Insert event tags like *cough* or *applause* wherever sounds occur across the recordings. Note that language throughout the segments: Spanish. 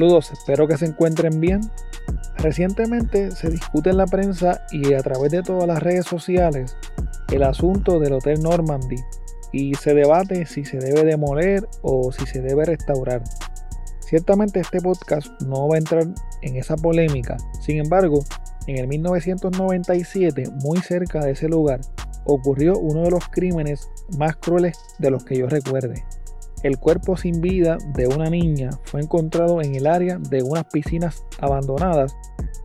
Saludos, espero que se encuentren bien. Recientemente se discute en la prensa y a través de todas las redes sociales el asunto del Hotel Normandy y se debate si se debe demoler o si se debe restaurar. Ciertamente este podcast no va a entrar en esa polémica, sin embargo, en el 1997, muy cerca de ese lugar, ocurrió uno de los crímenes más crueles de los que yo recuerde. El cuerpo sin vida de una niña fue encontrado en el área de unas piscinas abandonadas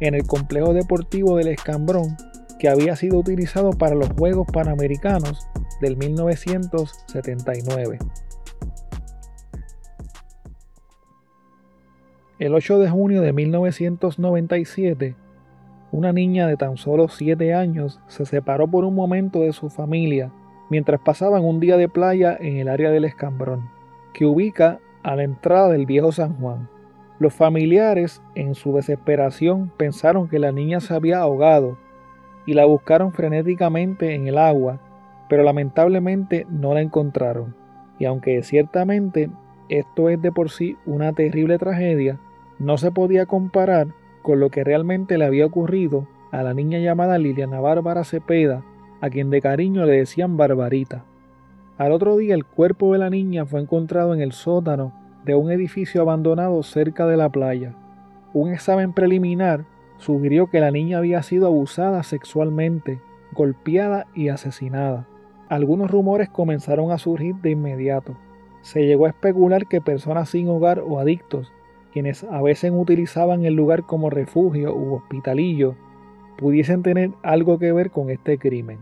en el complejo deportivo del Escambrón que había sido utilizado para los Juegos Panamericanos del 1979. El 8 de junio de 1997, una niña de tan solo 7 años se separó por un momento de su familia mientras pasaban un día de playa en el área del Escambrón que ubica a la entrada del viejo San Juan. Los familiares, en su desesperación, pensaron que la niña se había ahogado y la buscaron frenéticamente en el agua, pero lamentablemente no la encontraron. Y aunque ciertamente esto es de por sí una terrible tragedia, no se podía comparar con lo que realmente le había ocurrido a la niña llamada Liliana Bárbara Cepeda, a quien de cariño le decían Barbarita. Al otro día el cuerpo de la niña fue encontrado en el sótano de un edificio abandonado cerca de la playa. Un examen preliminar sugirió que la niña había sido abusada sexualmente, golpeada y asesinada. Algunos rumores comenzaron a surgir de inmediato. Se llegó a especular que personas sin hogar o adictos, quienes a veces utilizaban el lugar como refugio u hospitalillo, pudiesen tener algo que ver con este crimen.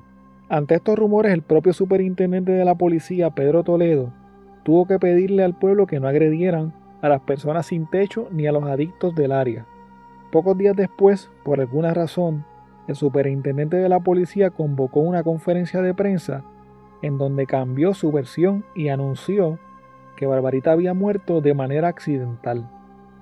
Ante estos rumores, el propio superintendente de la policía, Pedro Toledo, tuvo que pedirle al pueblo que no agredieran a las personas sin techo ni a los adictos del área. Pocos días después, por alguna razón, el superintendente de la policía convocó una conferencia de prensa en donde cambió su versión y anunció que Barbarita había muerto de manera accidental.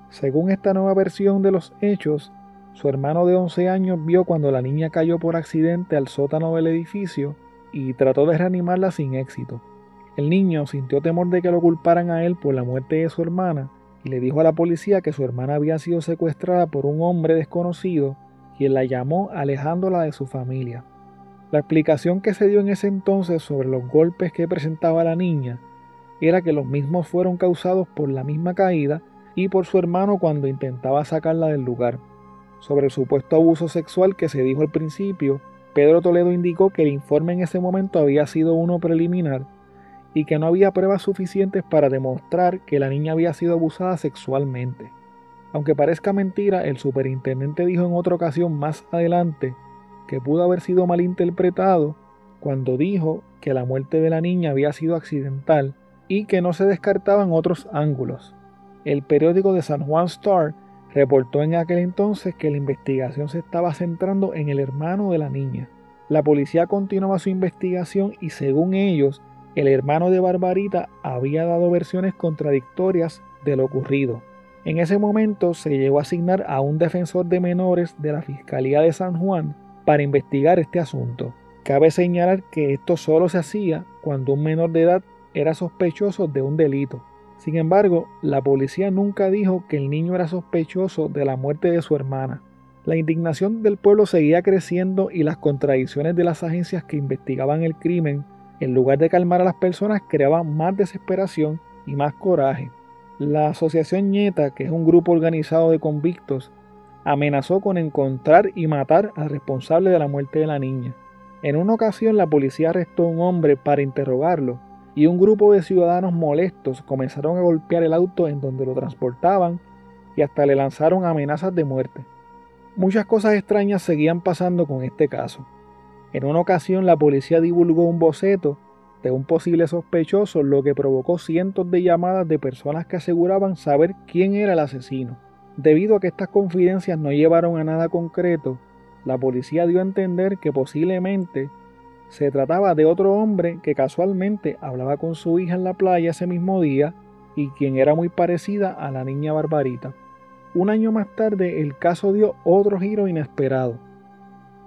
Según esta nueva versión de los hechos, su hermano de 11 años vio cuando la niña cayó por accidente al sótano del edificio y trató de reanimarla sin éxito. El niño sintió temor de que lo culparan a él por la muerte de su hermana y le dijo a la policía que su hermana había sido secuestrada por un hombre desconocido quien la llamó alejándola de su familia. La explicación que se dio en ese entonces sobre los golpes que presentaba la niña era que los mismos fueron causados por la misma caída y por su hermano cuando intentaba sacarla del lugar. Sobre el supuesto abuso sexual que se dijo al principio, Pedro Toledo indicó que el informe en ese momento había sido uno preliminar y que no había pruebas suficientes para demostrar que la niña había sido abusada sexualmente. Aunque parezca mentira, el superintendente dijo en otra ocasión más adelante que pudo haber sido malinterpretado cuando dijo que la muerte de la niña había sido accidental y que no se descartaban otros ángulos. El periódico de San Juan Star reportó en aquel entonces que la investigación se estaba centrando en el hermano de la niña. La policía continuaba su investigación y según ellos, el hermano de Barbarita había dado versiones contradictorias de lo ocurrido. En ese momento se llegó a asignar a un defensor de menores de la Fiscalía de San Juan para investigar este asunto. Cabe señalar que esto solo se hacía cuando un menor de edad era sospechoso de un delito. Sin embargo, la policía nunca dijo que el niño era sospechoso de la muerte de su hermana. La indignación del pueblo seguía creciendo y las contradicciones de las agencias que investigaban el crimen, en lugar de calmar a las personas, creaban más desesperación y más coraje. La Asociación Nieta, que es un grupo organizado de convictos, amenazó con encontrar y matar al responsable de la muerte de la niña. En una ocasión la policía arrestó a un hombre para interrogarlo y un grupo de ciudadanos molestos comenzaron a golpear el auto en donde lo transportaban y hasta le lanzaron amenazas de muerte. Muchas cosas extrañas seguían pasando con este caso. En una ocasión la policía divulgó un boceto de un posible sospechoso, lo que provocó cientos de llamadas de personas que aseguraban saber quién era el asesino. Debido a que estas confidencias no llevaron a nada concreto, la policía dio a entender que posiblemente se trataba de otro hombre que casualmente hablaba con su hija en la playa ese mismo día y quien era muy parecida a la niña Barbarita. Un año más tarde el caso dio otro giro inesperado.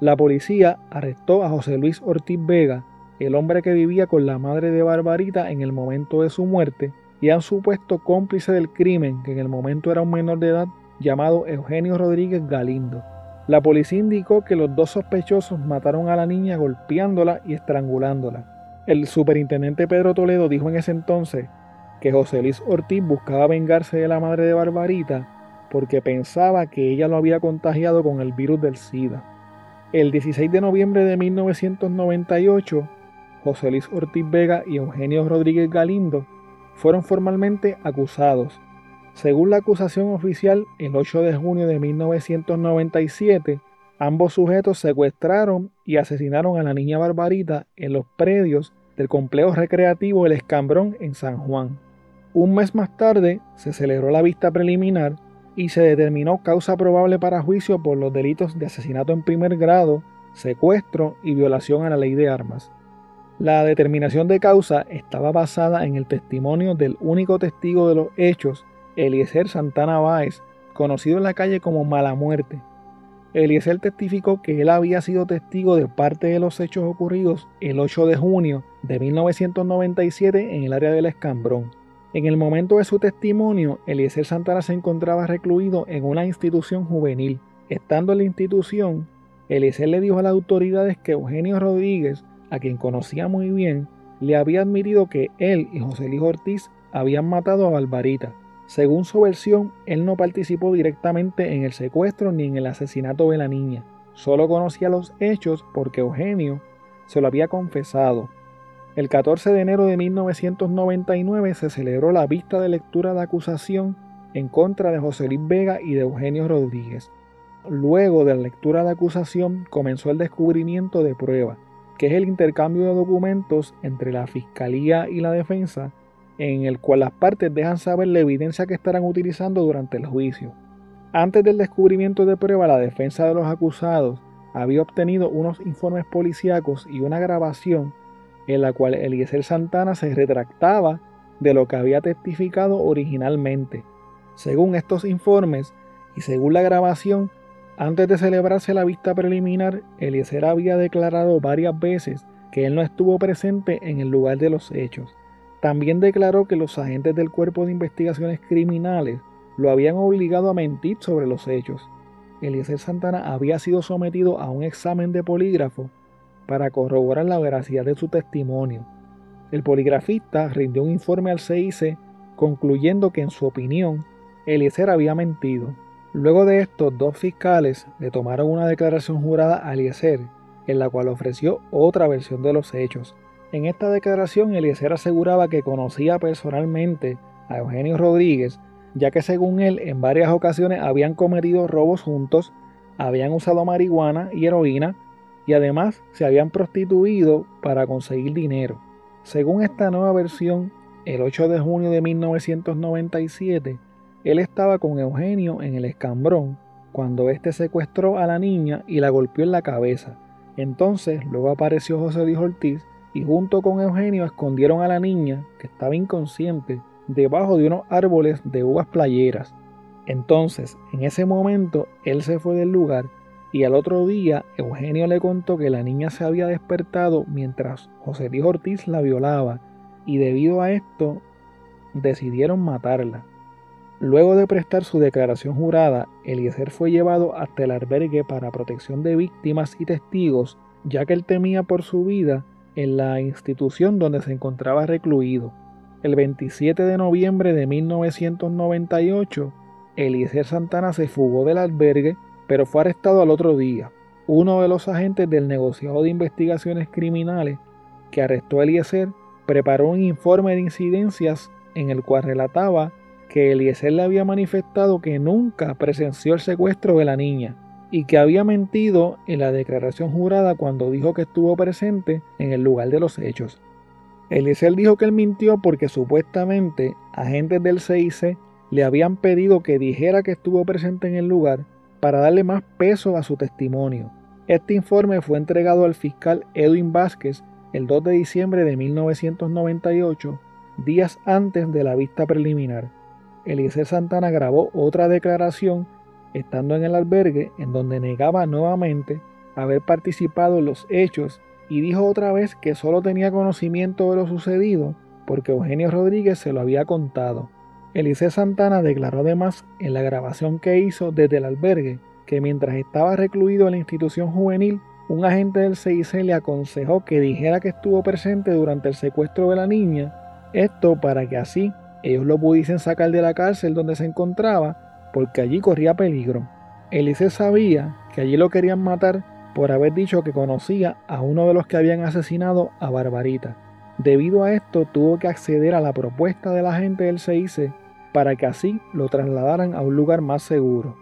La policía arrestó a José Luis Ortiz Vega, el hombre que vivía con la madre de Barbarita en el momento de su muerte, y a un supuesto cómplice del crimen, que en el momento era un menor de edad, llamado Eugenio Rodríguez Galindo. La policía indicó que los dos sospechosos mataron a la niña golpeándola y estrangulándola. El superintendente Pedro Toledo dijo en ese entonces que José Luis Ortiz buscaba vengarse de la madre de Barbarita porque pensaba que ella lo había contagiado con el virus del SIDA. El 16 de noviembre de 1998, José Luis Ortiz Vega y Eugenio Rodríguez Galindo fueron formalmente acusados. Según la acusación oficial, el 8 de junio de 1997, ambos sujetos secuestraron y asesinaron a la niña Barbarita en los predios del complejo recreativo El Escambrón en San Juan. Un mes más tarde se celebró la vista preliminar y se determinó causa probable para juicio por los delitos de asesinato en primer grado, secuestro y violación a la ley de armas. La determinación de causa estaba basada en el testimonio del único testigo de los hechos, Eliezer Santana Báez, conocido en la calle como Mala Muerte. Eliezer testificó que él había sido testigo de parte de los hechos ocurridos el 8 de junio de 1997 en el área del Escambrón. En el momento de su testimonio, Eliezer Santana se encontraba recluido en una institución juvenil. Estando en la institución, Eliezer le dijo a las autoridades que Eugenio Rodríguez a quien conocía muy bien, le había admitido que él y José Luis Ortiz habían matado a Barbarita. Según su versión, él no participó directamente en el secuestro ni en el asesinato de la niña. Solo conocía los hechos porque Eugenio se lo había confesado. El 14 de enero de 1999 se celebró la vista de lectura de acusación en contra de José Luis Vega y de Eugenio Rodríguez. Luego de la lectura de acusación comenzó el descubrimiento de pruebas que es el intercambio de documentos entre la Fiscalía y la Defensa, en el cual las partes dejan saber la evidencia que estarán utilizando durante el juicio. Antes del descubrimiento de prueba, la defensa de los acusados había obtenido unos informes policíacos y una grabación en la cual Eliezer Santana se retractaba de lo que había testificado originalmente. Según estos informes y según la grabación, antes de celebrarse la vista preliminar, Eliezer había declarado varias veces que él no estuvo presente en el lugar de los hechos. También declaró que los agentes del Cuerpo de Investigaciones Criminales lo habían obligado a mentir sobre los hechos. Eliezer Santana había sido sometido a un examen de polígrafo para corroborar la veracidad de su testimonio. El poligrafista rindió un informe al CIC concluyendo que en su opinión Eliezer había mentido. Luego de esto, dos fiscales le tomaron una declaración jurada a Eliezer, en la cual ofreció otra versión de los hechos. En esta declaración, Eliezer aseguraba que conocía personalmente a Eugenio Rodríguez, ya que según él en varias ocasiones habían cometido robos juntos, habían usado marihuana y heroína y además se habían prostituido para conseguir dinero. Según esta nueva versión, el 8 de junio de 1997, él estaba con Eugenio en el escambrón cuando éste secuestró a la niña y la golpeó en la cabeza. Entonces luego apareció José Luis Ortiz y junto con Eugenio escondieron a la niña, que estaba inconsciente, debajo de unos árboles de uvas playeras. Entonces, en ese momento, él se fue del lugar y al otro día Eugenio le contó que la niña se había despertado mientras José Luis Ortiz la violaba y debido a esto decidieron matarla. Luego de prestar su declaración jurada, Eliezer fue llevado hasta el albergue para protección de víctimas y testigos, ya que él temía por su vida en la institución donde se encontraba recluido. El 27 de noviembre de 1998, Eliezer Santana se fugó del albergue, pero fue arrestado al otro día. Uno de los agentes del negociado de investigaciones criminales que arrestó a Eliezer preparó un informe de incidencias en el cual relataba que Eliezer le había manifestado que nunca presenció el secuestro de la niña y que había mentido en la declaración jurada cuando dijo que estuvo presente en el lugar de los hechos. Eliezer dijo que él mintió porque supuestamente agentes del CIC le habían pedido que dijera que estuvo presente en el lugar para darle más peso a su testimonio. Este informe fue entregado al fiscal Edwin Vázquez el 2 de diciembre de 1998, días antes de la vista preliminar. Eliezer Santana grabó otra declaración estando en el albergue en donde negaba nuevamente haber participado en los hechos y dijo otra vez que solo tenía conocimiento de lo sucedido porque Eugenio Rodríguez se lo había contado. Elise Santana declaró además en la grabación que hizo desde el albergue que mientras estaba recluido en la institución juvenil, un agente del CIC le aconsejó que dijera que estuvo presente durante el secuestro de la niña, esto para que así ellos lo pudiesen sacar de la cárcel donde se encontraba, porque allí corría peligro. Elise sabía que allí lo querían matar por haber dicho que conocía a uno de los que habían asesinado a Barbarita. Debido a esto tuvo que acceder a la propuesta de la gente del CIC para que así lo trasladaran a un lugar más seguro.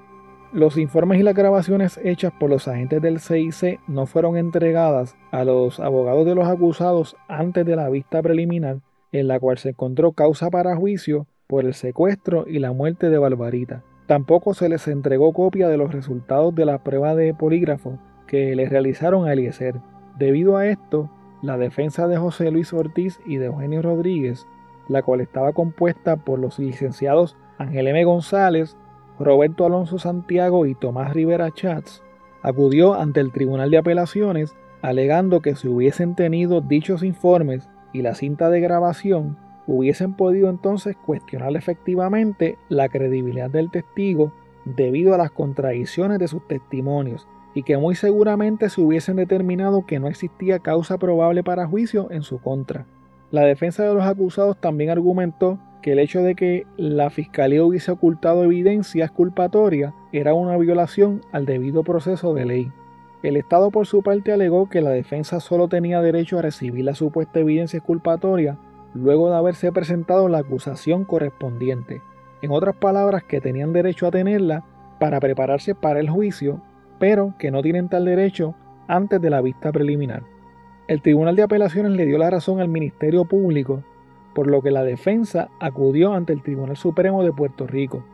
Los informes y las grabaciones hechas por los agentes del CIC no fueron entregadas a los abogados de los acusados antes de la vista preliminar, en la cual se encontró causa para juicio por el secuestro y la muerte de Barbarita. Tampoco se les entregó copia de los resultados de la prueba de polígrafo que le realizaron a Eliezer. Debido a esto, la defensa de José Luis Ortiz y de Eugenio Rodríguez, la cual estaba compuesta por los licenciados Ángel M. González, Roberto Alonso Santiago y Tomás Rivera Chats, acudió ante el Tribunal de Apelaciones alegando que si hubiesen tenido dichos informes y la cinta de grabación, hubiesen podido entonces cuestionar efectivamente la credibilidad del testigo debido a las contradicciones de sus testimonios y que muy seguramente se hubiesen determinado que no existía causa probable para juicio en su contra. La defensa de los acusados también argumentó que el hecho de que la fiscalía hubiese ocultado evidencias culpatorias era una violación al debido proceso de ley. El Estado por su parte alegó que la defensa solo tenía derecho a recibir la supuesta evidencia culpatoria luego de haberse presentado la acusación correspondiente. En otras palabras, que tenían derecho a tenerla para prepararse para el juicio, pero que no tienen tal derecho antes de la vista preliminar. El Tribunal de Apelaciones le dio la razón al Ministerio Público por lo que la defensa acudió ante el Tribunal Supremo de Puerto Rico.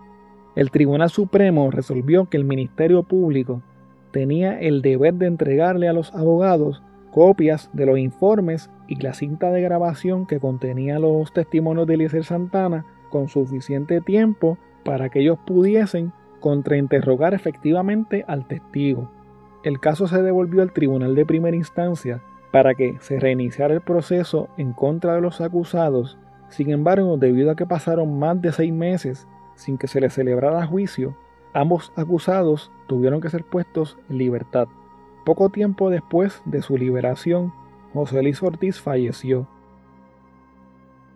El Tribunal Supremo resolvió que el Ministerio Público tenía el deber de entregarle a los abogados copias de los informes y la cinta de grabación que contenía los testimonios de Eliezer Santana con suficiente tiempo para que ellos pudiesen contrainterrogar efectivamente al testigo. El caso se devolvió al Tribunal de Primera Instancia para que se reiniciara el proceso en contra de los acusados. Sin embargo, debido a que pasaron más de seis meses sin que se les celebrara juicio, ambos acusados tuvieron que ser puestos en libertad. Poco tiempo después de su liberación, José Luis Ortiz falleció.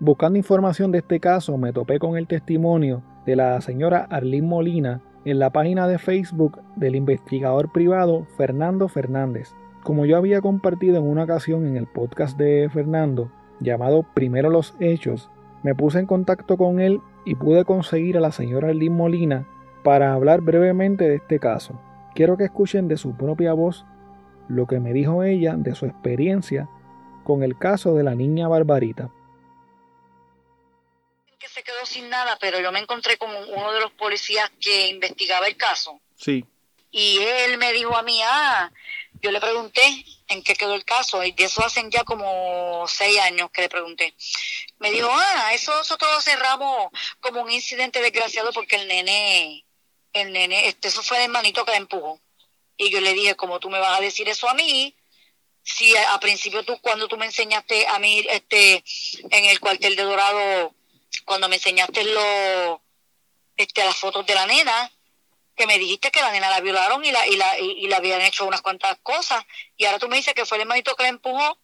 Buscando información de este caso, me topé con el testimonio de la señora Arlene Molina en la página de Facebook del investigador privado Fernando Fernández. Como yo había compartido en una ocasión en el podcast de Fernando, llamado Primero los Hechos, me puse en contacto con él y pude conseguir a la señora Lynn Molina para hablar brevemente de este caso. Quiero que escuchen de su propia voz lo que me dijo ella de su experiencia con el caso de la niña Barbarita. Que se quedó sin nada, pero yo me encontré con uno de los policías que investigaba el caso. Sí. Y él me dijo a mí, ah, yo le pregunté en qué quedó el caso, y de eso hacen ya como seis años que le pregunté. Me dijo, ah, eso nosotros cerramos como un incidente desgraciado porque el nene, el nene, este, eso fue el hermanito que le empujó. Y yo le dije, como tú me vas a decir eso a mí, si a, principio tú, cuando tú me enseñaste a mí, este, en el cuartel de Dorado, cuando me enseñaste lo, este, las fotos de la nena, que me dijiste que la nena la violaron y la, y la, y, la habían hecho unas cuantas cosas, y ahora tú me dices que fue el hermanito que la empujó.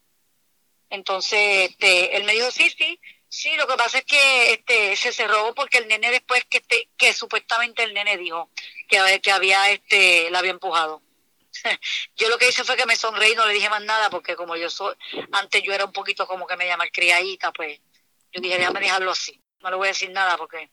Entonces, este, él me dijo, sí, sí, sí, lo que pasa es que este, se cerró porque el nene después que, este, que supuestamente el nene dijo que, que había, este, la había empujado. *laughs* yo lo que hice fue que me sonreí no le dije más nada porque como yo soy, antes yo era un poquito como que me llama criadita, pues yo dije, déjame dejarlo así, no le voy a decir nada porque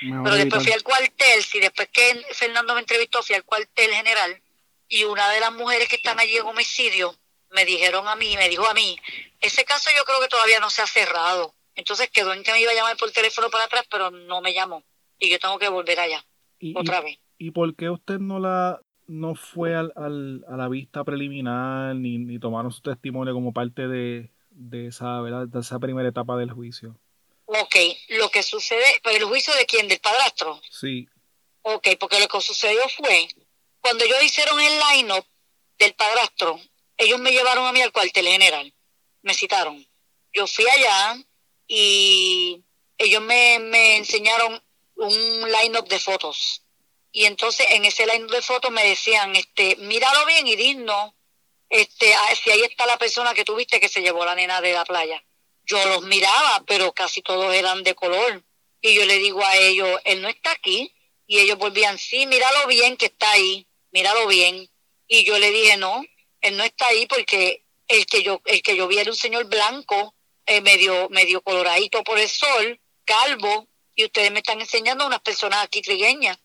pero después fui al cuartel, si después que Fernando me entrevistó, fui al cuartel general y una de las mujeres que están allí en homicidio me dijeron a mí, me dijo a mí, ese caso yo creo que todavía no se ha cerrado. Entonces quedó en que me iba a llamar por teléfono para atrás, pero no me llamó. Y yo tengo que volver allá, otra vez. ¿Y por qué usted no la no fue al, al, a la vista preliminar ni, ni tomaron su testimonio como parte de, de esa, de esa primera etapa del juicio? Ok, lo que sucede, pero el juicio de quién, del padrastro. Sí. Ok, porque lo que sucedió fue, cuando ellos hicieron el line-up del padrastro, ellos me llevaron a mí al cuartel general, me citaron. Yo fui allá, y ellos me, me enseñaron un line-up de fotos. Y entonces en ese line-up de fotos me decían, este, míralo bien y digno, este, si ahí está la persona que tuviste que se llevó la nena de la playa. Yo los miraba, pero casi todos eran de color. Y yo le digo a ellos, él no está aquí. Y ellos volvían, sí, míralo bien que está ahí, míralo bien. Y yo le dije, no, él no está ahí porque el que yo, el que yo vi era un señor blanco, eh, medio, medio coloradito por el sol, calvo, y ustedes me están enseñando a unas personas aquí trigueñas,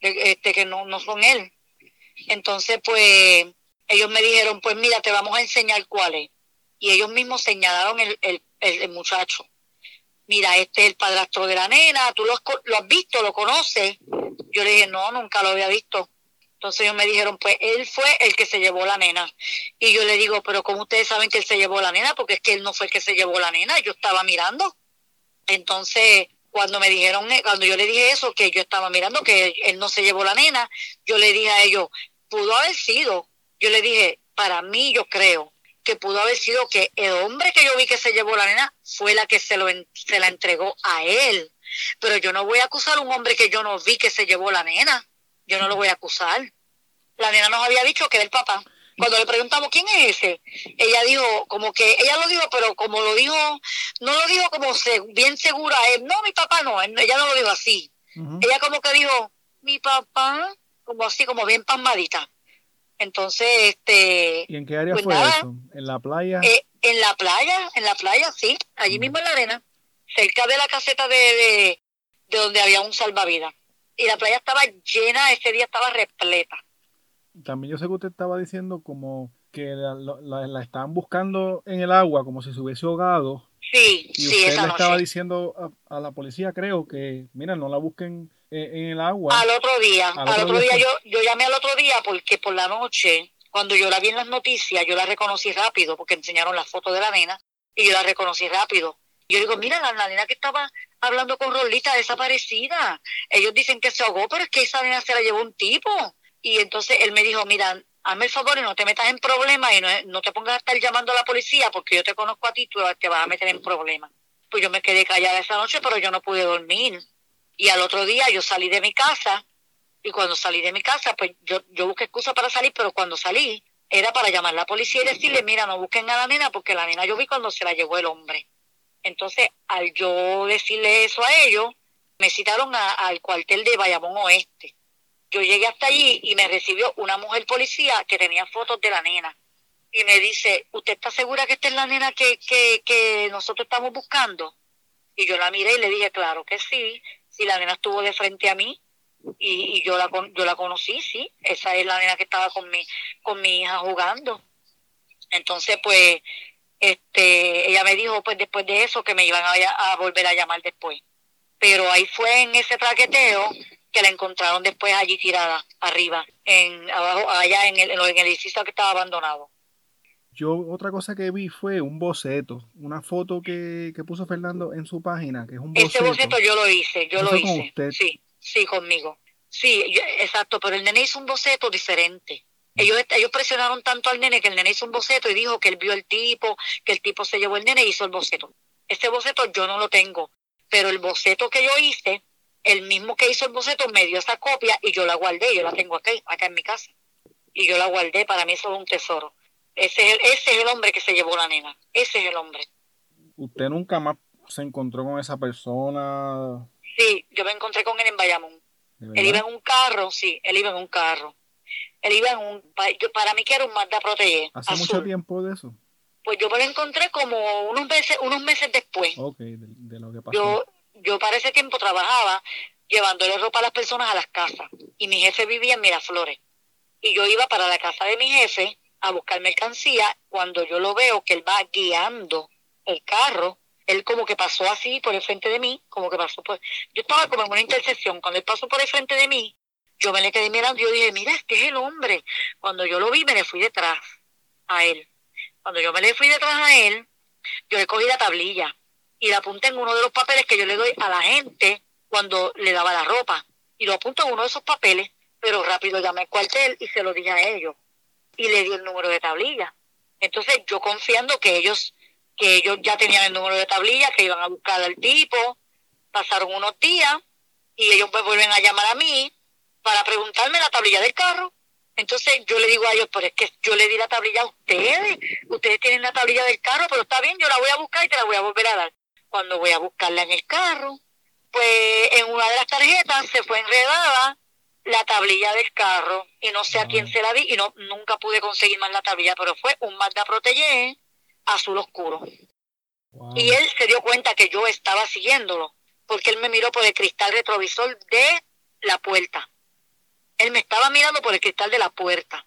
este, que no, no son él. Entonces, pues, ellos me dijeron, pues mira, te vamos a enseñar cuál es. Y ellos mismos señalaron el, el, el, muchacho. Mira, este es el padrastro de la nena, tú lo, lo has visto, lo conoces. Yo le dije, no, nunca lo había visto. Entonces ellos me dijeron, pues él fue el que se llevó la nena. Y yo le digo, pero ¿cómo ustedes saben que él se llevó la nena? Porque es que él no fue el que se llevó la nena, yo estaba mirando. Entonces, cuando me dijeron, cuando yo le dije eso, que yo estaba mirando que él no se llevó la nena, yo le dije a ellos, pudo haber sido. Yo le dije, para mí yo creo que pudo haber sido que el hombre que yo vi que se llevó la nena fue la que se, lo, se la entregó a él. Pero yo no voy a acusar a un hombre que yo no vi que se llevó la nena yo no lo voy a acusar. La nena nos había dicho que era el papá. Cuando le preguntamos quién es ese, ella dijo, como que, ella lo dijo, pero como lo dijo, no lo dijo como bien segura, él, no, mi papá no, ella no lo dijo así. Ella como que dijo, mi papá, como así, como bien pasmadita. Entonces, este... ¿Y en qué área pues fue eso? ¿En la playa? Eh, en la playa, en la playa, sí, allí mismo en la arena, cerca de la caseta de, de, de donde había un salvavidas y la playa estaba llena, ese día estaba repleta. También yo sé que usted estaba diciendo como que la, estaban buscando en el agua como si se hubiese ahogado. Sí, y sí, usted le estaba diciendo a, la policía, creo, que, mira, no la busquen en, el agua. Al otro día, al, otro, día, yo, yo llamé al otro día porque por la noche, cuando yo la vi en las noticias, yo la reconocí rápido porque enseñaron la foto de la nena y yo la reconocí rápido. Yo digo, mira, la, nena que estaba hablando con Rolita desaparecida. Ellos dicen que se ahogó, pero es que esa nena se la llevó un tipo. Y entonces él me dijo, mira, hazme el favor y no te metas en problemas y no, te pongas a estar llamando a la policía porque yo te conozco a ti, tú te vas a meter en problemas. Pues yo me quedé callada esa noche, pero yo no pude dormir. Y al otro día yo salí de mi casa y cuando salí de mi casa, pues yo, yo busqué excusa para salir, pero cuando salí era para llamar a la policía y decirle, mira, no busquen a la nena porque la nena yo vi cuando se la llevó el hombre. Entonces, al yo decirle eso a ellos, me citaron al cuartel de Bayamón Oeste. Yo llegué hasta allí y me recibió una mujer policía que tenía fotos de la nena. Y me dice, ¿usted está segura que esta es la nena que, que, que nosotros estamos buscando? Y yo la miré y le dije, claro que sí, si la nena estuvo de frente a mí y, y yo, la, yo la conocí, sí, esa es la nena que estaba con mi, con mi hija jugando. Entonces, pues este, ella me dijo pues después de eso que me iban a, volver a llamar después. Pero ahí fue en ese traqueteo que la encontraron después allí tirada, arriba, en abajo, allá en el, en el edificio que estaba abandonado. Yo otra cosa que vi fue un boceto, una foto que, que puso Fernando en su página, que es un boceto. Ese boceto yo lo hice, yo lo hice. Sí, sí, conmigo. Sí, exacto, pero el nene hizo un boceto diferente. Ellos, ellos presionaron tanto al nene que el nene hizo un boceto y dijo que él vio el tipo, que el tipo se llevó el nene y hizo el boceto. Ese boceto yo no lo tengo, pero el boceto que yo hice, el mismo que hizo el boceto me dio esa copia y yo la guardé, yo la tengo aquí, acá en mi casa. Y yo la guardé, para mí eso es un tesoro. Ese es, ese es el hombre que se llevó la nena, ese es el hombre. ¿Usted nunca más se encontró con esa persona? Sí, yo me encontré con él en Bayamón. Él iba en un carro, sí, él iba en un carro él iba en un, para mí que era un Mazda Protege. ¿Hace mucho tiempo de eso? Pues yo me lo encontré como unos meses, unos meses después. Ok, de, lo que pasó. Yo, yo para ese tiempo trabajaba llevándole ropa a las personas a las casas. Y mi jefe vivía en Miraflores. Y yo iba para la casa de mi jefe a buscar mercancía. Cuando yo lo veo que él va guiando el carro, él como que pasó así por el frente de mí, como que pasó por... Yo estaba como en una intersección. Cuando él pasó por el frente de mí, yo me le quedé mirando yo dije, mira, este es el hombre. Cuando yo lo vi, me le fui detrás a él. Cuando yo me le fui detrás a él, yo le cogí la tablilla y la apunté en uno de los papeles que yo le doy a la gente cuando le daba la ropa. Y lo apunto en uno de esos papeles, pero rápido llamé al cuartel y se lo dije a ellos. Y le di el número de tablilla. Entonces yo confiando que ellos que ellos ya tenían el número de tablilla, que iban a buscar al tipo. Pasaron unos días y ellos me vuelven a llamar a mí para preguntarme la tablilla del carro. Entonces yo le digo a ellos, pero es que yo le di la tablilla a ustedes, ustedes tienen la tablilla del carro, pero está bien, yo la voy a buscar y te la voy a volver a dar. Cuando voy a buscarla en el carro, pues en una de las tarjetas se fue enredada la tablilla del carro y no sé a quién se la di y no nunca pude conseguir más la tablilla, pero fue un Mazda Protege azul oscuro. Y él se dio cuenta que yo estaba siguiéndolo, porque él me miró por el cristal retrovisor de la puerta. Él me estaba mirando por el cristal de la puerta.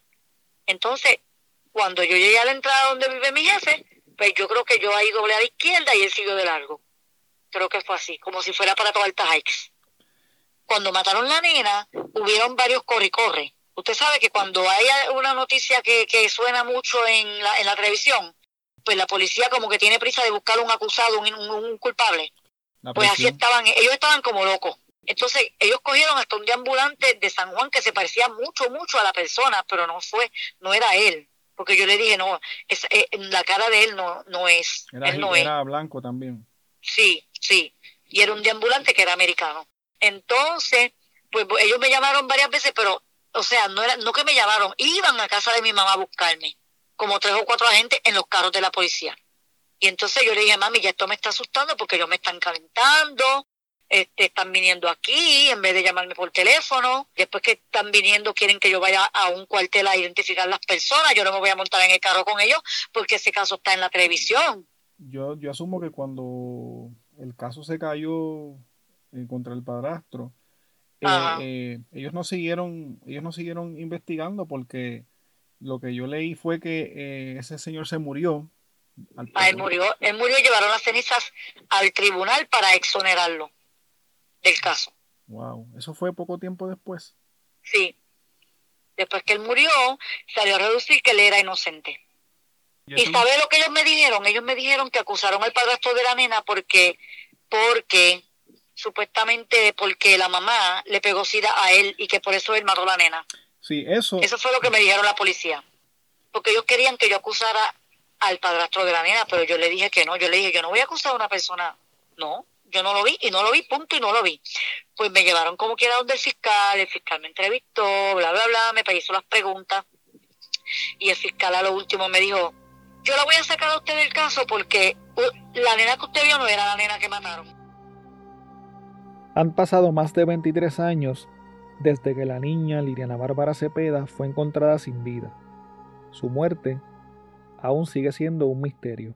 Entonces, cuando yo llegué a la entrada donde vive mi jefe, pues yo creo que yo ahí doblé a la izquierda y él siguió de largo. Creo que fue así, como si fuera para tomar hikes. Cuando mataron la nena, hubieron varios corre-corre. Usted sabe que cuando hay una noticia que, que suena mucho en la, en la televisión, pues la policía como que tiene prisa de buscar un acusado, un, un, culpable. Pues así estaban, ellos estaban como locos. Entonces ellos cogieron hasta un ambulante de San Juan que se parecía mucho, mucho a la persona, pero no fue, no era él. Porque yo le dije, no, es, eh, la cara de él no, no es. Era, él no era blanco también. Sí, sí. Y era un deambulante que era americano. Entonces, pues ellos me llamaron varias veces, pero, o sea, no era, no que me llamaron, iban a casa de mi mamá a buscarme, como tres o cuatro agentes en los carros de la policía. Y entonces yo le dije, mami, ya esto me está asustando porque ellos me están calentando, este, están viniendo aquí en vez de llamarme por teléfono. Después que están viniendo, quieren que yo vaya a un cuartel a identificar las personas. Yo no me voy a montar en el carro con ellos porque ese caso está en la televisión. Yo, yo asumo que cuando el caso se cayó eh, contra el padrastro, eh, eh, ellos no siguieron, ellos no siguieron investigando porque lo que yo leí fue que ese señor se murió. Ah, él murió, él murió y llevaron las cenizas al tribunal para exonerarlo del caso. Wow, eso fue poco tiempo después. Sí. Después que él murió, salió a reducir que él era inocente. ¿Y, sabe lo que ellos me dijeron? Ellos me dijeron que acusaron al padrastro de la nena porque, porque, supuestamente porque la mamá le pegó sida a él y que por eso él mató a la nena. Sí, eso. Eso fue lo que me dijeron la policía. Porque ellos querían que yo acusara al padrastro de la nena, pero yo le dije que no. Yo le dije, yo no voy a acusar a una persona. No, yo no lo vi y no lo vi, punto, y no lo vi. Pues me llevaron como quiera donde el fiscal, el fiscal me entrevistó, bla, bla, bla, me hizo las preguntas. Y el fiscal a lo último me dijo, yo la voy a sacar a usted del caso porque la nena que usted vio no era la nena que mataron. Han pasado más de 23 años desde que la niña Liliana Bárbara Cepeda fue encontrada sin vida. Su muerte aún sigue siendo un misterio.